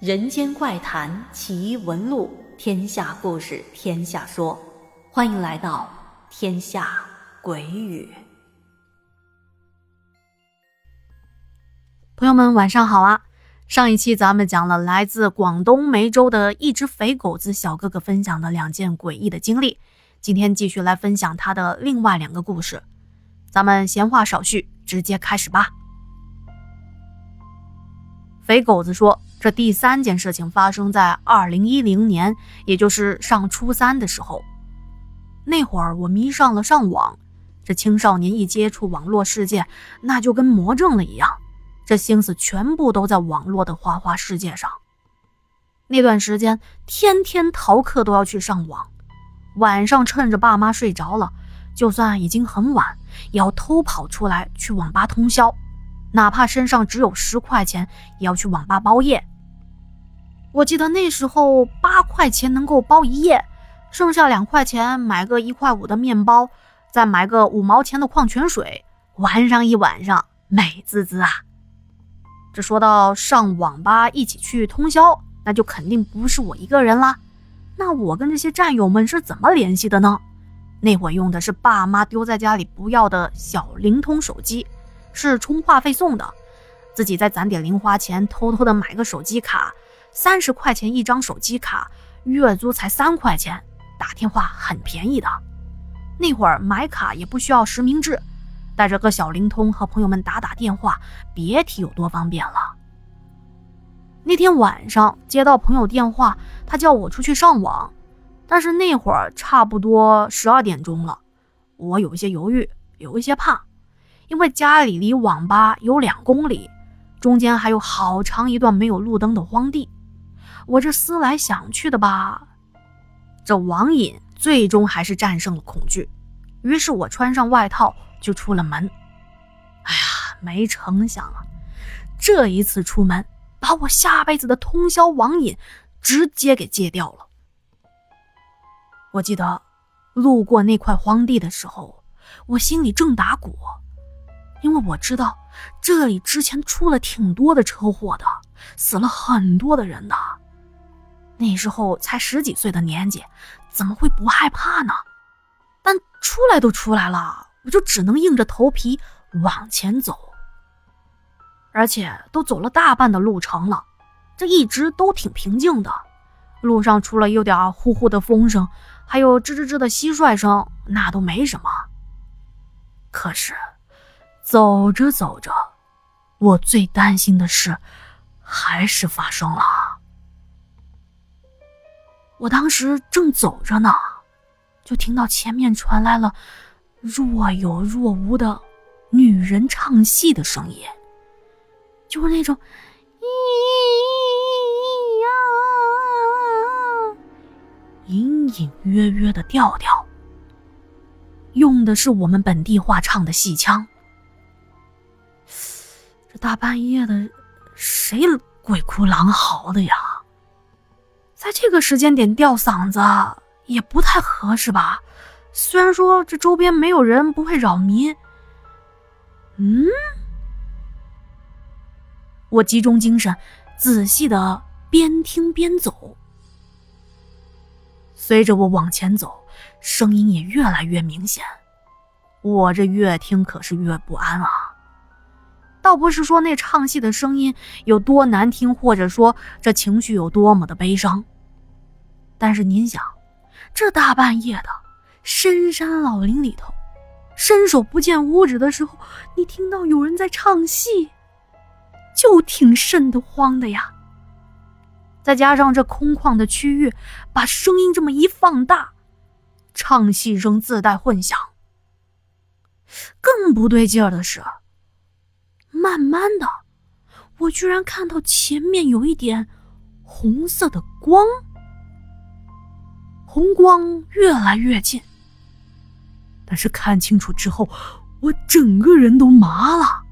人间怪谈奇闻录，天下故事天下说，欢迎来到天下鬼语。朋友们，晚上好啊！上一期咱们讲了来自广东梅州的一只肥狗子小哥哥分享的两件诡异的经历，今天继续来分享他的另外两个故事。咱们闲话少叙，直接开始吧。肥狗子说：“这第三件事情发生在二零一零年，也就是上初三的时候。那会儿我迷上了上网。这青少年一接触网络世界，那就跟魔怔了一样，这心思全部都在网络的花花世界上。那段时间，天天逃课都要去上网，晚上趁着爸妈睡着了，就算已经很晚，也要偷跑出来去网吧通宵。”哪怕身上只有十块钱，也要去网吧包夜。我记得那时候八块钱能够包一夜，剩下两块钱买个一块五的面包，再买个五毛钱的矿泉水，玩上一晚上，美滋滋啊！这说到上网吧一起去通宵，那就肯定不是我一个人啦。那我跟这些战友们是怎么联系的呢？那会用的是爸妈丢在家里不要的小灵通手机。是充话费送的，自己再攒点零花钱，偷偷的买个手机卡，三十块钱一张手机卡，月租才三块钱，打电话很便宜的。那会儿买卡也不需要实名制，带着个小灵通和朋友们打打电话，别提有多方便了。那天晚上接到朋友电话，他叫我出去上网，但是那会儿差不多十二点钟了，我有一些犹豫，有一些怕。因为家里离网吧有两公里，中间还有好长一段没有路灯的荒地，我这思来想去的吧，这网瘾最终还是战胜了恐惧。于是我穿上外套就出了门。哎呀，没成想啊，这一次出门把我下辈子的通宵网瘾直接给戒掉了。我记得路过那块荒地的时候，我心里正打鼓。因为我知道这里之前出了挺多的车祸的，死了很多的人的。那时候才十几岁的年纪，怎么会不害怕呢？但出来都出来了，我就只能硬着头皮往前走。而且都走了大半的路程了，这一直都挺平静的。路上除了有点呼呼的风声，还有吱吱吱的蟋蟀声，那都没什么。可是。走着走着，我最担心的事还是发生了。我当时正走着呢，就听到前面传来了若有若无的女人唱戏的声音，就是那种咿呀，隐隐约约的调调，用的是我们本地话唱的戏腔。这大半夜的，谁鬼哭狼嚎的呀？在这个时间点吊嗓子也不太合适吧？虽然说这周边没有人，不会扰民。嗯，我集中精神，仔细的边听边走。随着我往前走，声音也越来越明显。我这越听可是越不安啊！倒不是说那唱戏的声音有多难听，或者说这情绪有多么的悲伤。但是您想，这大半夜的深山老林里头，伸手不见五指的时候，你听到有人在唱戏，就挺瘆得慌的呀。再加上这空旷的区域，把声音这么一放大，唱戏声自带混响。更不对劲儿的是。慢慢的，我居然看到前面有一点红色的光，红光越来越近。但是看清楚之后，我整个人都麻了，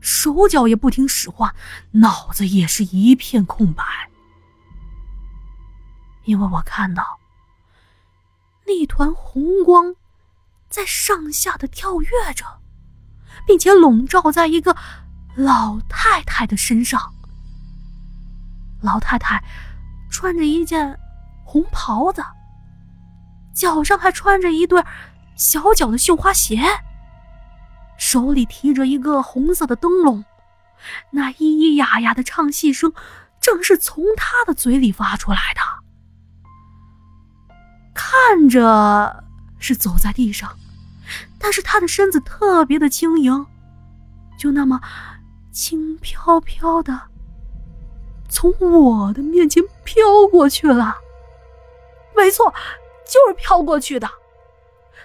手脚也不听使唤，脑子也是一片空白。因为我看到那团红光在上下的跳跃着。并且笼罩在一个老太太的身上。老太太穿着一件红袍子，脚上还穿着一对小脚的绣花鞋，手里提着一个红色的灯笼，那咿咿呀呀的唱戏声，正是从她的嘴里发出来的。看着是走在地上，但是她的身子特别的轻盈，就那么轻飘飘的。从我的面前飘过去了，没错，就是飘过去的。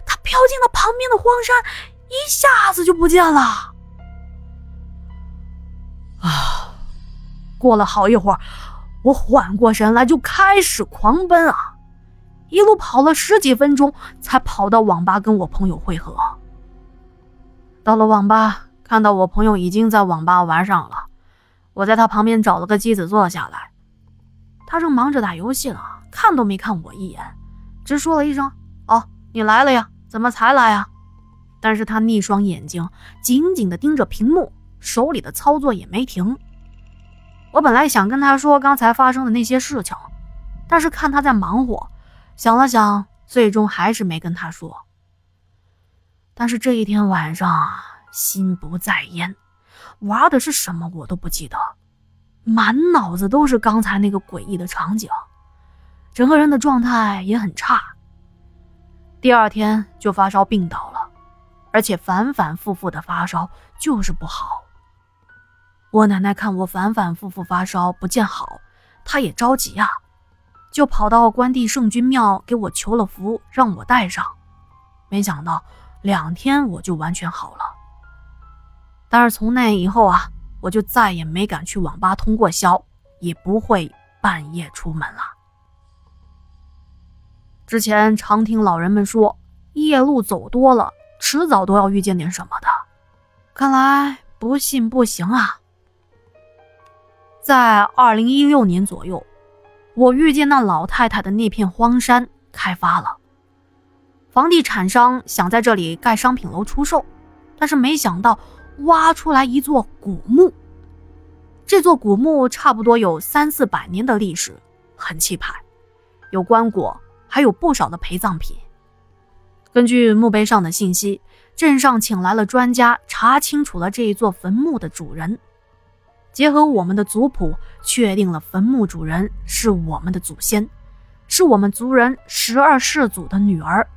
他飘进了旁边的荒山，一下子就不见了。啊！过了好一会儿，我缓过神来，就开始狂奔啊！一路跑了十几分钟，才跑到网吧跟我朋友会合。到了网吧，看到我朋友已经在网吧玩上了。我在他旁边找了个机子坐下来，他正忙着打游戏呢，看都没看我一眼，只说了一声：“哦，你来了呀？怎么才来呀？”但是他那双眼睛紧紧地盯着屏幕，手里的操作也没停。我本来想跟他说刚才发生的那些事情，但是看他在忙活，想了想，最终还是没跟他说。但是这一天晚上啊，心不在焉。玩的是什么我都不记得，满脑子都是刚才那个诡异的场景，整个人的状态也很差。第二天就发烧病倒了，而且反反复复的发烧就是不好。我奶奶看我反反复复发烧不见好，她也着急呀，就跑到关帝圣君庙给我求了符，让我带上。没想到两天我就完全好了。但是从那以后啊，我就再也没敢去网吧通过宵，也不会半夜出门了。之前常听老人们说，夜路走多了，迟早都要遇见点什么的。看来不信不行啊！在二零一六年左右，我遇见那老太太的那片荒山开发了，房地产商想在这里盖商品楼出售，但是没想到。挖出来一座古墓，这座古墓差不多有三四百年的历史，很气派，有棺椁，还有不少的陪葬品。根据墓碑上的信息，镇上请来了专家查清楚了这一座坟墓的主人，结合我们的族谱，确定了坟墓主人是我们的祖先，是我们族人十二世祖的女儿，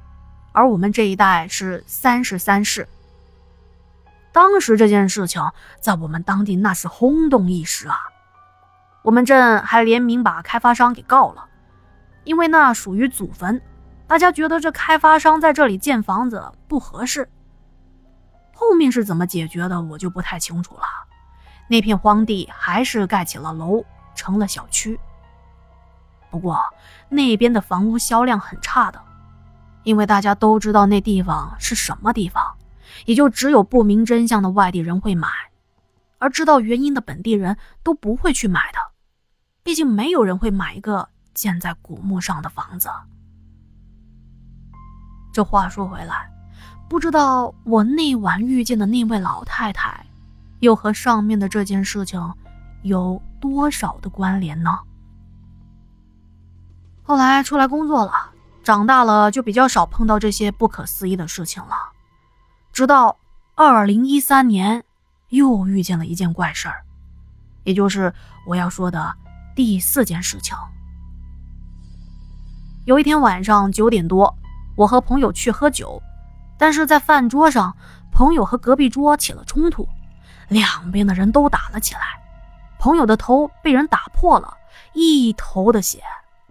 而我们这一代是三十三世。当时这件事情在我们当地那是轰动一时啊！我们镇还联名把开发商给告了，因为那属于祖坟，大家觉得这开发商在这里建房子不合适。后面是怎么解决的，我就不太清楚了。那片荒地还是盖起了楼，成了小区。不过那边的房屋销量很差的，因为大家都知道那地方是什么地方。也就只有不明真相的外地人会买，而知道原因的本地人都不会去买的。毕竟没有人会买一个建在古墓上的房子。这话说回来，不知道我那晚遇见的那位老太太，又和上面的这件事情有多少的关联呢？后来出来工作了，长大了就比较少碰到这些不可思议的事情了。直到二零一三年，又遇见了一件怪事儿，也就是我要说的第四件事情。有一天晚上九点多，我和朋友去喝酒，但是在饭桌上，朋友和隔壁桌起了冲突，两边的人都打了起来，朋友的头被人打破了，一头的血，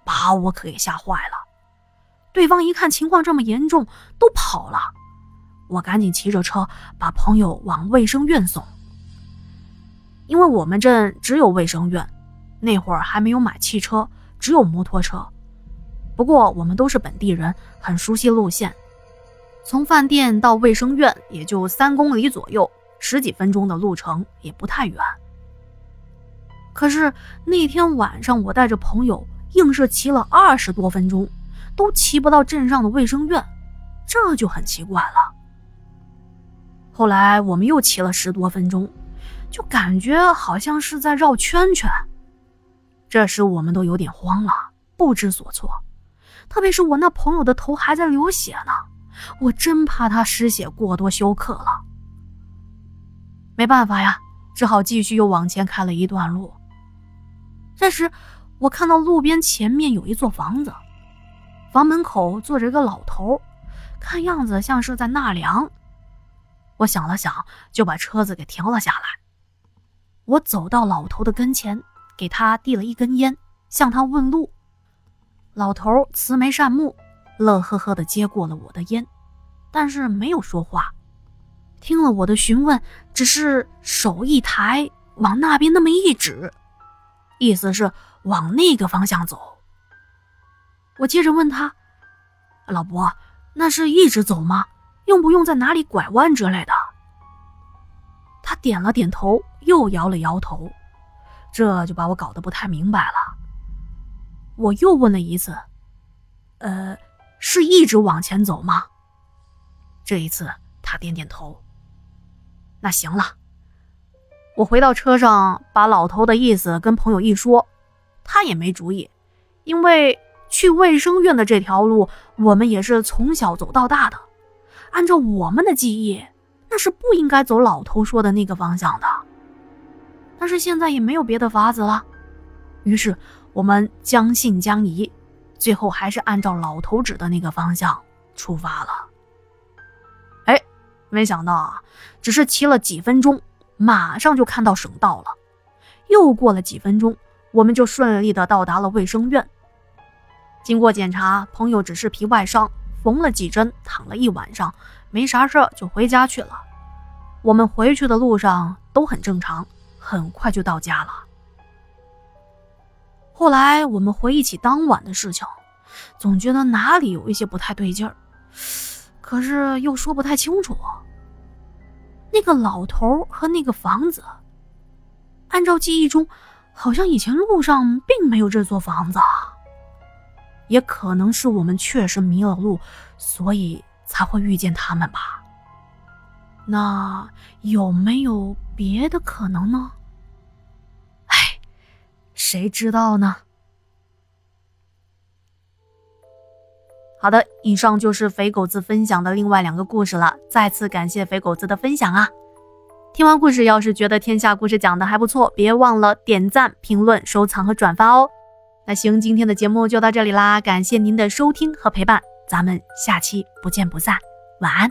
把我可给吓坏了。对方一看情况这么严重，都跑了。我赶紧骑着车把朋友往卫生院送，因为我们镇只有卫生院，那会儿还没有买汽车，只有摩托车。不过我们都是本地人，很熟悉路线，从饭店到卫生院也就三公里左右，十几分钟的路程也不太远。可是那天晚上，我带着朋友硬是骑了二十多分钟，都骑不到镇上的卫生院，这就很奇怪了。后来我们又骑了十多分钟，就感觉好像是在绕圈圈。这时我们都有点慌了，不知所措。特别是我那朋友的头还在流血呢，我真怕他失血过多休克了。没办法呀，只好继续又往前开了一段路。这时，我看到路边前面有一座房子，房门口坐着一个老头，看样子像是在纳凉。我想了想，就把车子给停了下来。我走到老头的跟前，给他递了一根烟，向他问路。老头慈眉善目，乐呵呵地接过了我的烟，但是没有说话。听了我的询问，只是手一抬，往那边那么一指，意思是往那个方向走。我接着问他：“老伯，那是一直走吗？用不用在哪里拐弯之类的？”他点了点头，又摇了摇头，这就把我搞得不太明白了。我又问了一次：“呃，是一直往前走吗？”这一次他点点头。那行了，我回到车上，把老头的意思跟朋友一说，他也没主意，因为去卫生院的这条路，我们也是从小走到大的，按照我们的记忆，那是不应该走老头说的那个方向的。但是现在也没有别的法子了，于是。我们将信将疑，最后还是按照老头指的那个方向出发了。没想到啊，只是骑了几分钟，马上就看到省道了。又过了几分钟，我们就顺利的到达了卫生院。经过检查，朋友只是皮外伤，缝了几针，躺了一晚上，没啥事儿就回家去了。我们回去的路上都很正常，很快就到家了。后来我们回忆起当晚的事情，总觉得哪里有一些不太对劲儿，可是又说不太清楚。那个老头和那个房子，按照记忆中，好像以前路上并没有这座房子。也可能是我们确实迷了路，所以才会遇见他们吧。那有没有别的可能呢？谁知道呢？好的，以上就是肥狗子分享的另外两个故事了。再次感谢肥狗子的分享啊！听完故事，要是觉得天下故事讲的还不错，别忘了点赞、评论、收藏和转发哦。那行，今天的节目就到这里啦，感谢您的收听和陪伴，咱们下期不见不散，晚安。